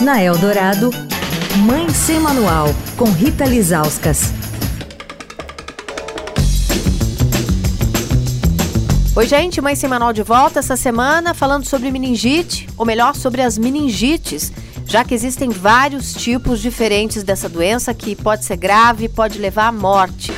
Na Eldorado, Mãe Sem Manual, com Rita Lizauskas. Oi, gente, Mãe Sem Manual de volta essa semana falando sobre meningite, ou melhor, sobre as meningites, já que existem vários tipos diferentes dessa doença que pode ser grave e pode levar à morte.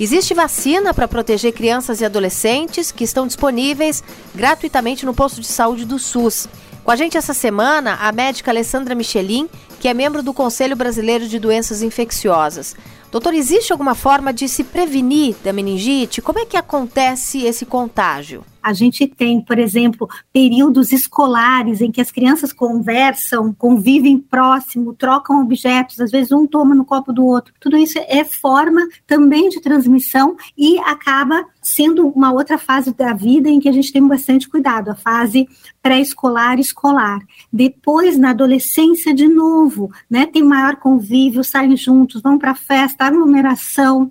Existe vacina para proteger crianças e adolescentes que estão disponíveis gratuitamente no posto de saúde do SUS. Com a gente essa semana, a médica Alessandra Michelin, que é membro do Conselho Brasileiro de Doenças Infecciosas. Doutor, existe alguma forma de se prevenir da meningite? Como é que acontece esse contágio? A gente tem, por exemplo, períodos escolares em que as crianças conversam, convivem próximo, trocam objetos, às vezes um toma no copo do outro. Tudo isso é forma também de transmissão e acaba sendo uma outra fase da vida em que a gente tem bastante cuidado, a fase pré-escolar escolar. Depois, na adolescência, de novo, né, tem maior convívio, saem juntos, vão para festa, aglomeração,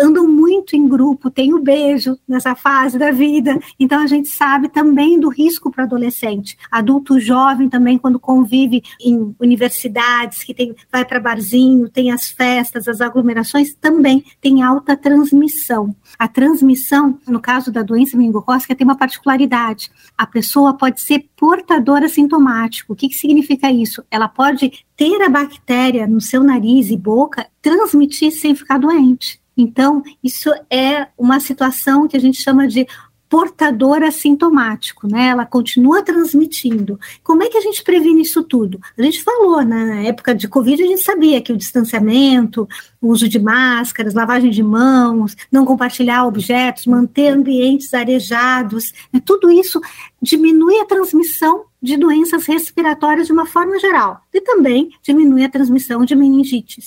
andam muito em grupo, tem o beijo nessa fase da vida. Então a gente sabe também do risco para adolescente. Adulto jovem também quando convive em universidades, que tem vai para barzinho, tem as festas, as aglomerações, também tem alta transmissão. A transmissão, no caso da doença meningocócica, tem uma particularidade. A pessoa pode ser portadora sintomático. O que, que significa isso? Ela pode ter a bactéria no seu nariz e boca, transmitir sem ficar doente. Então, isso é uma situação que a gente chama de portador assintomático, né? Ela continua transmitindo. Como é que a gente previne isso tudo? A gente falou, né? na época de Covid, a gente sabia que o distanciamento, o uso de máscaras, lavagem de mãos, não compartilhar objetos, manter ambientes arejados, né? tudo isso diminui a transmissão de doenças respiratórias de uma forma geral e também diminui a transmissão de meningites.